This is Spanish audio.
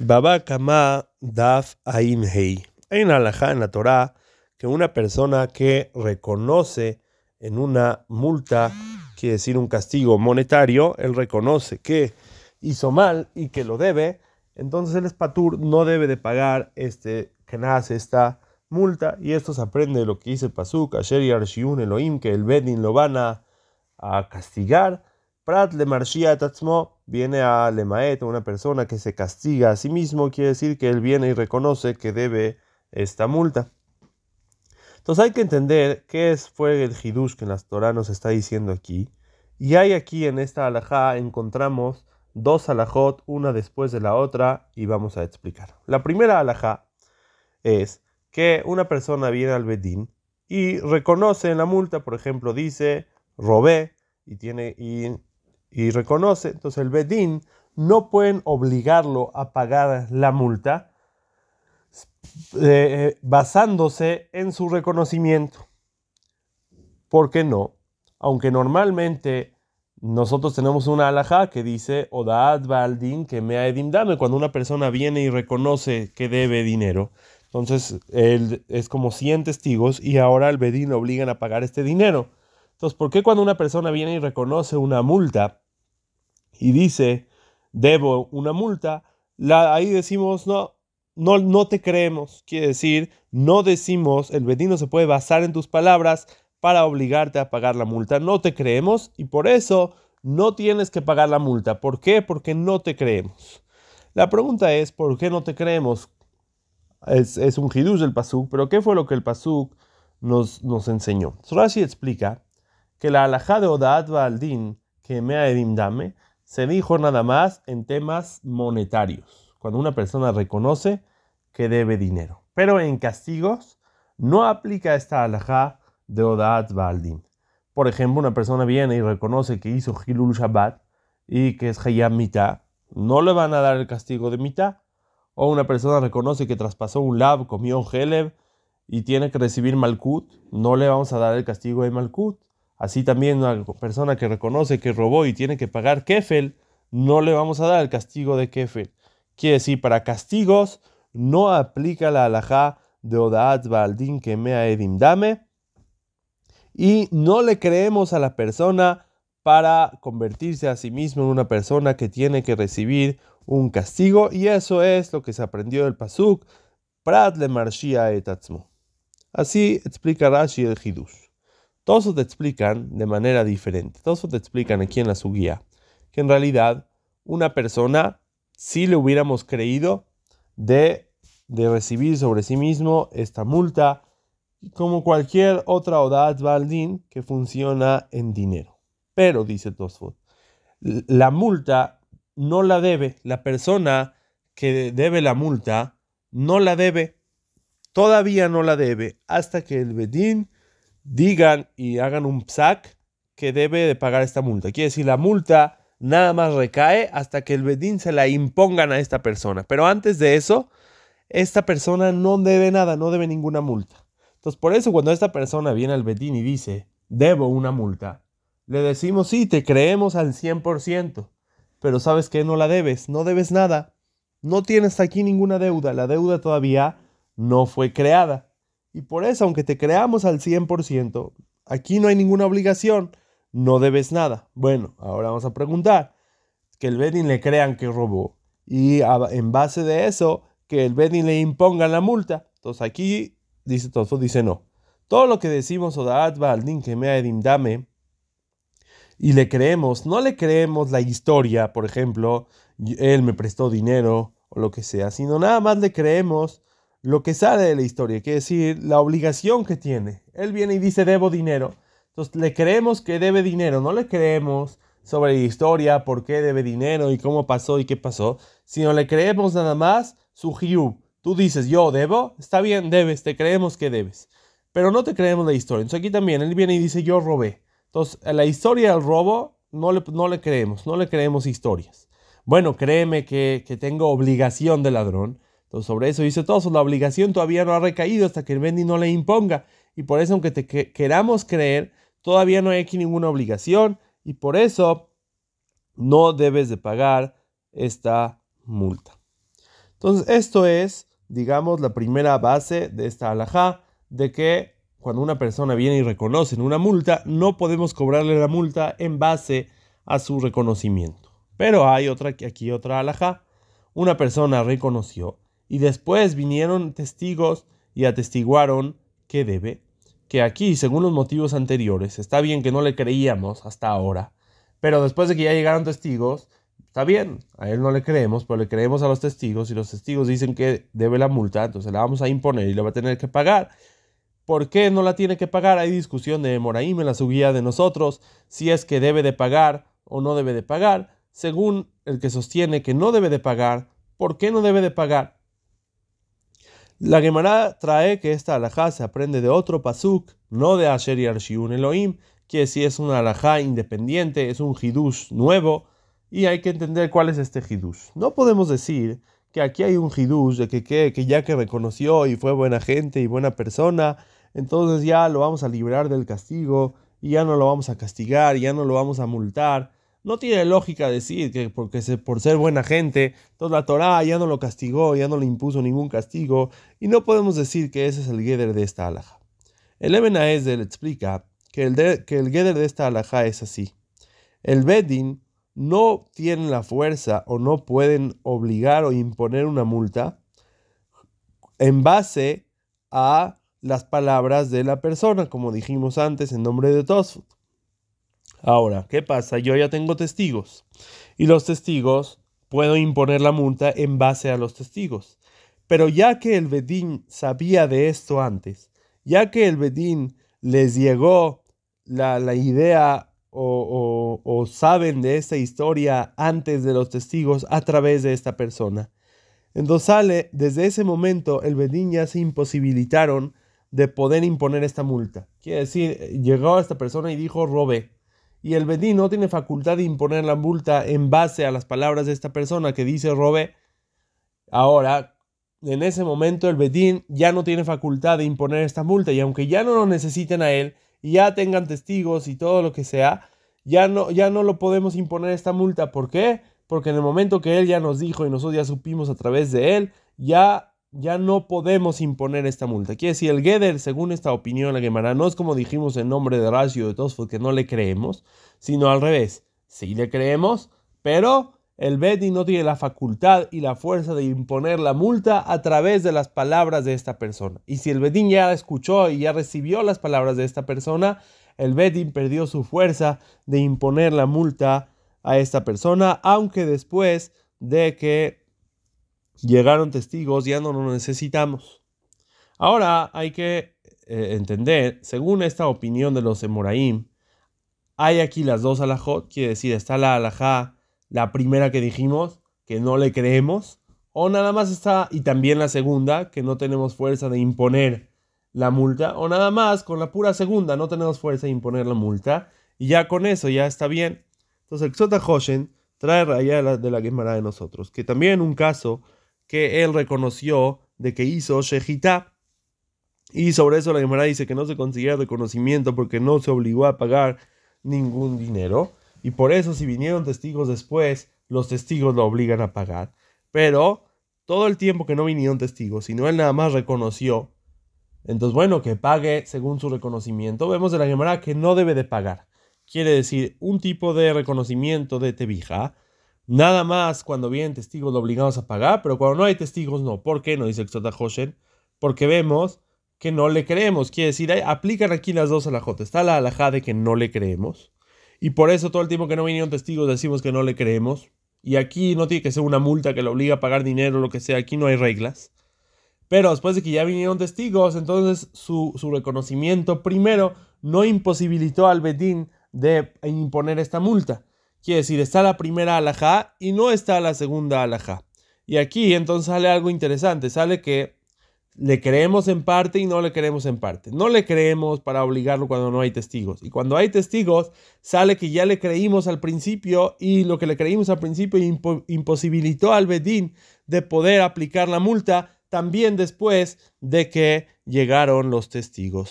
Baba Kama Daf Aim Hei. Hay una alajá en la Torah que una persona que reconoce en una multa, quiere decir un castigo monetario, él reconoce que hizo mal y que lo debe, entonces el espatur no debe de pagar este que nace esta multa y esto se aprende de lo que dice Pasuk, Asher y Elohim, que el Bedin lo van a castigar Prat le marshia tatzmo viene a lemaet, una persona que se castiga a sí mismo, quiere decir que él viene y reconoce que debe esta multa. Entonces hay que entender qué es, fue el hidush que en las Torah nos está diciendo aquí. Y hay aquí en esta alajá encontramos dos alajot, una después de la otra, y vamos a explicar. La primera alajá es que una persona viene al Bedín y reconoce en la multa, por ejemplo, dice robé y tiene y reconoce, entonces el Bedín no pueden obligarlo a pagar la multa eh, basándose en su reconocimiento. ¿Por qué no? Aunque normalmente nosotros tenemos una alajá que dice Odaad Baldin que me edim dame cuando una persona viene y reconoce que debe dinero. Entonces él es como 100 testigos y ahora el Bedín obligan a pagar este dinero. Entonces, ¿por qué cuando una persona viene y reconoce una multa y dice, debo una multa, la, ahí decimos, no, no, no te creemos. Quiere decir, no decimos, el bedino se puede basar en tus palabras para obligarte a pagar la multa. No te creemos y por eso no tienes que pagar la multa. ¿Por qué? Porque no te creemos. La pregunta es, ¿por qué no te creemos? Es, un hidush del pasuk, pero ¿qué fue lo que el pasuk nos, nos enseñó? Rashi explica que la alajá de Odaat Baldin, que me ha dame, se dijo nada más en temas monetarios, cuando una persona reconoce que debe dinero. Pero en castigos no aplica esta alajá de Odat Baldin. Por ejemplo, una persona viene y reconoce que hizo Hilul Shabbat y que es Hayam Mitah, no le van a dar el castigo de Mitah. O una persona reconoce que traspasó un lab, comió un Heleb y tiene que recibir Malkut, no le vamos a dar el castigo de Malkut. Así también una persona que reconoce que robó y tiene que pagar kefel, no le vamos a dar el castigo de kefel. Quiere decir, para castigos no aplica la alajá de Odaat Baldin que mea edim dame y no le creemos a la persona para convertirse a sí mismo en una persona que tiene que recibir un castigo y eso es lo que se aprendió del pasuk Prat le marshia etatzmo. Así explica Rashi el Hidush. Todos te explican de manera diferente. Todos te explican aquí en la su guía que en realidad una persona, si le hubiéramos creído de, de recibir sobre sí mismo esta multa, como cualquier otra Odat Baldin que funciona en dinero. Pero, dice Tosfot, la multa no la debe, la persona que debe la multa no la debe, todavía no la debe, hasta que el Bedín digan y hagan un psac que debe de pagar esta multa. Quiere decir, la multa nada más recae hasta que el bedín se la impongan a esta persona. Pero antes de eso, esta persona no debe nada, no debe ninguna multa. Entonces, por eso cuando esta persona viene al bedín y dice, debo una multa, le decimos, sí, te creemos al 100%, pero sabes que no la debes, no debes nada, no tienes aquí ninguna deuda, la deuda todavía no fue creada. Y por eso, aunque te creamos al 100%, aquí no hay ninguna obligación, no debes nada. Bueno, ahora vamos a preguntar, que el Bedin le crean que robó y en base de eso, que el Bedin le imponga la multa. Entonces aquí dice todo, dice no. Todo lo que decimos Odaat Baldin que me dame y le creemos, no le creemos la historia, por ejemplo, él me prestó dinero o lo que sea, sino nada más le creemos lo que sale de la historia, quiere decir la obligación que tiene. Él viene y dice debo dinero. Entonces le creemos que debe dinero, no le creemos sobre la historia, por qué debe dinero y cómo pasó y qué pasó, sino le creemos nada más su hiu. Tú dices, yo debo, está bien, debes, te creemos que debes. Pero no te creemos la historia. Entonces aquí también él viene y dice, yo robé. Entonces, la historia del robo no le, no le creemos, no le creemos historias. Bueno, créeme que, que tengo obligación de ladrón sobre eso dice todo, la obligación todavía no ha recaído hasta que el Bendi no le imponga. Y por eso, aunque te queramos creer, todavía no hay aquí ninguna obligación. Y por eso no debes de pagar esta multa. Entonces, esto es, digamos, la primera base de esta alajá, de que cuando una persona viene y reconoce una multa, no podemos cobrarle la multa en base a su reconocimiento. Pero hay otra, aquí otra alajá. Una persona reconoció y después vinieron testigos y atestiguaron que debe. Que aquí, según los motivos anteriores, está bien que no le creíamos hasta ahora, pero después de que ya llegaron testigos, está bien, a él no le creemos, pero le creemos a los testigos y los testigos dicen que debe la multa, entonces la vamos a imponer y le va a tener que pagar. ¿Por qué no la tiene que pagar? Hay discusión de Moraim en la subida de nosotros, si es que debe de pagar o no debe de pagar. Según el que sostiene que no debe de pagar, ¿por qué no debe de pagar? La Gemara trae que esta alajá se aprende de otro pasuk, no de Asher y Arshiun Elohim, que si es una alajá independiente, es un hidush nuevo, y hay que entender cuál es este hidush. No podemos decir que aquí hay un hidush de que, que, que, ya que reconoció y fue buena gente y buena persona, entonces ya lo vamos a librar del castigo y ya no lo vamos a castigar, ya no lo vamos a multar. No tiene lógica decir que porque se, por ser buena gente, toda la Torah ya no lo castigó, ya no le impuso ningún castigo, y no podemos decir que ese es el Geder de esta alhaja. El Eben le explica que el, de, que el Geder de esta alhaja es así. El Bedin no tiene la fuerza o no pueden obligar o imponer una multa en base a las palabras de la persona, como dijimos antes en nombre de Tosfot. Ahora, ¿qué pasa? Yo ya tengo testigos y los testigos puedo imponer la multa en base a los testigos. Pero ya que el Bedín sabía de esto antes, ya que el Bedín les llegó la, idea o, o, saben de esta historia antes de los testigos a través de esta persona. Entonces sale, desde ese momento el Bedín ya se imposibilitaron de poder imponer esta multa. Quiere decir, llegó esta persona y dijo, robe y el Bedín no tiene facultad de imponer la multa en base a las palabras de esta persona que dice robe. Ahora, en ese momento el Bedín ya no tiene facultad de imponer esta multa y aunque ya no lo necesiten a él y ya tengan testigos y todo lo que sea, ya no, ya no lo podemos imponer esta multa. ¿Por qué? Porque en el momento que él ya nos dijo y nosotros ya supimos a través de él, ya ya no podemos imponer esta multa. Quiere decir, el Geder, según esta opinión, la Gemara, no es como dijimos en nombre de Rashi de todos, que no le creemos, sino al revés. Sí le creemos, pero el Bedi no tiene la facultad y la fuerza de imponer la multa a través de las palabras de esta persona. Y si el Bedín ya escuchó y ya recibió las palabras de esta persona, el Bedín perdió su fuerza de imponer la multa a esta persona, aunque después de que llegaron testigos, ya no lo necesitamos. Ahora hay que eh, entender, según esta opinión de los Emoraim, hay aquí las dos alajot, quiere decir, está la alajá, la primera que dijimos, que no le creemos, o nada más está, y también la segunda, que no tenemos fuerza de imponer la multa, o nada más con la pura segunda, no tenemos fuerza de imponer la multa, y ya con eso ya está bien. Entonces el Xota Hoshen trae raya de la Gemara de nosotros, que también un caso que él reconoció de que hizo Shejitá. Y sobre eso la Gemara dice que no se considera reconocimiento porque no se obligó a pagar ningún dinero. Y por eso si vinieron testigos después, los testigos lo obligan a pagar. Pero todo el tiempo que no vinieron testigos, sino él nada más reconoció, entonces bueno, que pague según su reconocimiento. Vemos de la Gemara que no debe de pagar. Quiere decir, un tipo de reconocimiento de tebija Nada más cuando vienen testigos lo obligamos a pagar, pero cuando no hay testigos no. ¿Por qué no? Dice Exota Hoshen. Porque vemos que no le creemos. Quiere decir, aplican aquí las dos a la J. Está la alajá de que no le creemos. Y por eso todo el tiempo que no vinieron testigos decimos que no le creemos. Y aquí no tiene que ser una multa que lo obliga a pagar dinero o lo que sea. Aquí no hay reglas. Pero después de que ya vinieron testigos, entonces su, su reconocimiento primero no imposibilitó al Bedín de imponer esta multa. Quiere decir, está la primera alajá y no está la segunda alajá. Y aquí entonces sale algo interesante, sale que le creemos en parte y no le creemos en parte. No le creemos para obligarlo cuando no hay testigos. Y cuando hay testigos, sale que ya le creímos al principio y lo que le creímos al principio imposibilitó al Bedín de poder aplicar la multa también después de que llegaron los testigos.